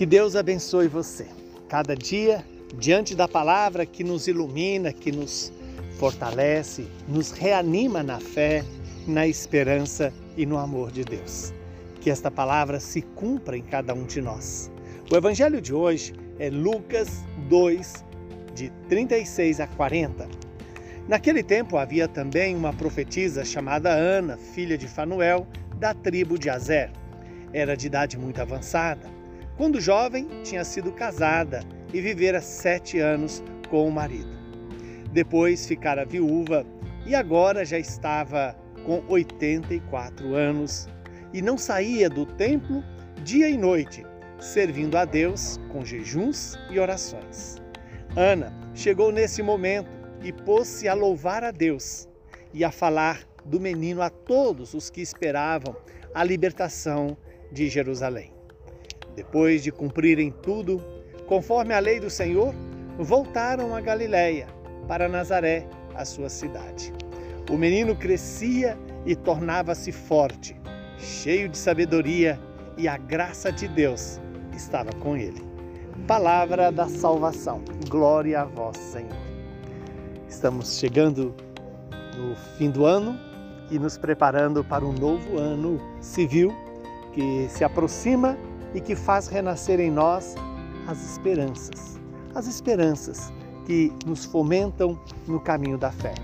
Que Deus abençoe você. Cada dia, diante da palavra que nos ilumina, que nos fortalece, nos reanima na fé, na esperança e no amor de Deus. Que esta palavra se cumpra em cada um de nós. O evangelho de hoje é Lucas 2, de 36 a 40. Naquele tempo havia também uma profetisa chamada Ana, filha de Fanuel, da tribo de Azer. Era de idade muito avançada. Quando jovem, tinha sido casada e vivera sete anos com o marido. Depois ficara viúva e agora já estava com 84 anos e não saía do templo dia e noite, servindo a Deus com jejuns e orações. Ana chegou nesse momento e pôs-se a louvar a Deus e a falar do menino a todos os que esperavam a libertação de Jerusalém. Depois de cumprirem tudo, conforme a lei do Senhor, voltaram a Galiléia, para Nazaré, a sua cidade. O menino crescia e tornava-se forte, cheio de sabedoria, e a graça de Deus estava com ele. Palavra da salvação. Glória a vós, Senhor. Estamos chegando no fim do ano e nos preparando para um novo ano civil que se aproxima e que faz renascer em nós as esperanças. As esperanças que nos fomentam no caminho da fé,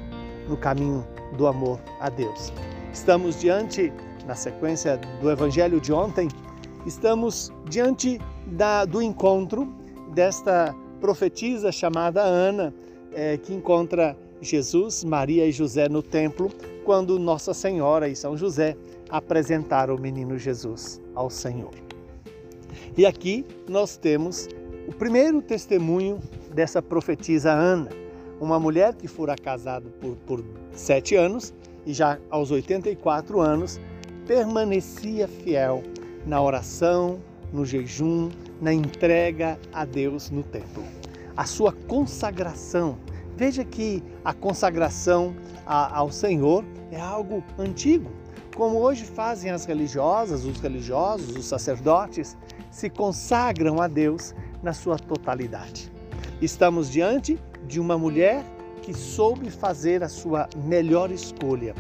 no caminho do amor a Deus. Estamos diante, na sequência do evangelho de ontem, estamos diante da, do encontro desta profetisa chamada Ana, é, que encontra Jesus, Maria e José no templo, quando Nossa Senhora e São José apresentaram o menino Jesus ao Senhor. E aqui nós temos o primeiro testemunho dessa profetisa Ana, uma mulher que fora casada por, por sete anos e já aos 84 anos permanecia fiel na oração, no jejum, na entrega a Deus no templo. A sua consagração. Veja que a consagração ao Senhor é algo antigo, como hoje fazem as religiosas, os religiosos, os sacerdotes, se consagram a Deus na sua totalidade. Estamos diante de uma mulher que soube fazer a sua melhor escolha,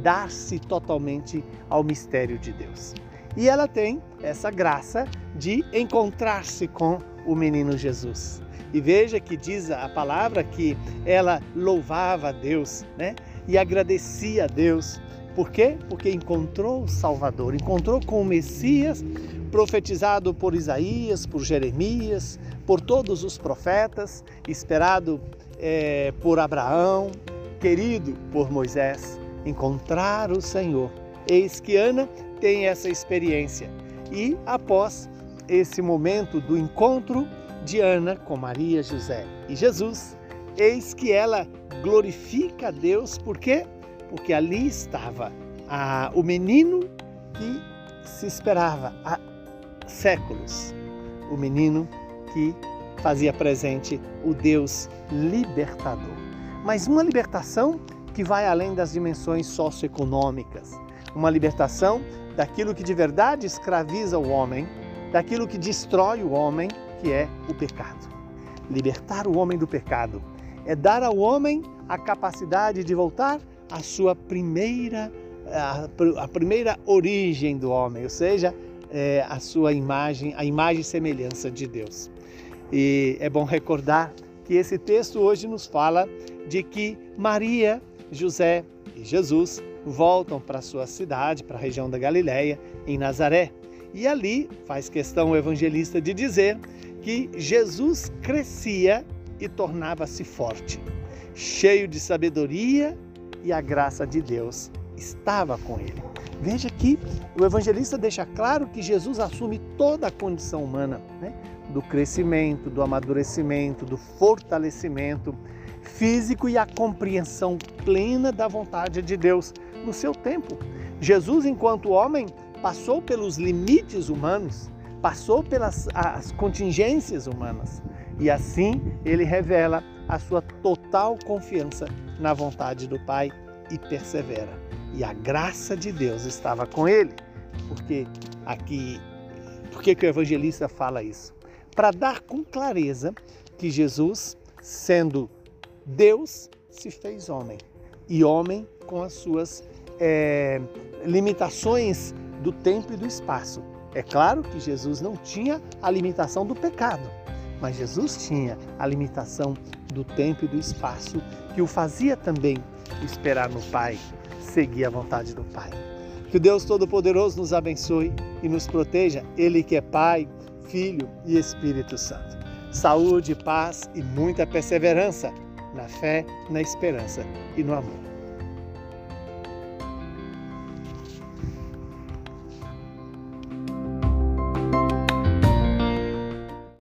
dar-se totalmente ao mistério de Deus. E ela tem essa graça de encontrar-se com o menino Jesus. E veja que diz a palavra que ela louvava a Deus, né? E agradecia a Deus. Por quê? Porque encontrou o Salvador, encontrou com o Messias profetizado por Isaías, por Jeremias, por todos os profetas, esperado é, por Abraão, querido por Moisés, encontrar o Senhor. Eis que Ana tem essa experiência. E após esse momento do encontro de Ana com Maria, José e Jesus, eis que ela glorifica a Deus, por quê? Porque ali estava a, o menino que se esperava há séculos, o menino que fazia presente o Deus libertador. Mas uma libertação que vai além das dimensões socioeconômicas, uma libertação daquilo que de verdade escraviza o homem, daquilo que destrói o homem, que é o pecado. Libertar o homem do pecado é dar ao homem a capacidade de voltar à sua primeira a, a primeira origem do homem, ou seja, é, a sua imagem, a imagem e semelhança de Deus. E é bom recordar que esse texto hoje nos fala de que Maria, José e Jesus voltam para a sua cidade, para a região da Galiléia, em Nazaré. E ali faz questão o evangelista de dizer que Jesus crescia e tornava-se forte, cheio de sabedoria e a graça de Deus estava com ele. Veja que o evangelista deixa claro que Jesus assume toda a condição humana, né? do crescimento, do amadurecimento, do fortalecimento físico e a compreensão plena da vontade de Deus no seu tempo. Jesus, enquanto homem, passou pelos limites humanos, passou pelas as contingências humanas e assim ele revela a sua total confiança na vontade do Pai e persevera. E a graça de Deus estava com ele, porque aqui Por que, o evangelista fala isso? Para dar com clareza que Jesus, sendo Deus, se fez homem. E homem com as suas é, limitações do tempo e do espaço. É claro que Jesus não tinha a limitação do pecado, mas Jesus tinha a limitação do tempo e do espaço que o fazia também esperar no Pai, seguir a vontade do Pai. Que o Deus Todo-Poderoso nos abençoe e nos proteja, Ele que é Pai, Filho e Espírito Santo. Saúde, paz e muita perseverança na fé, na esperança e no amor.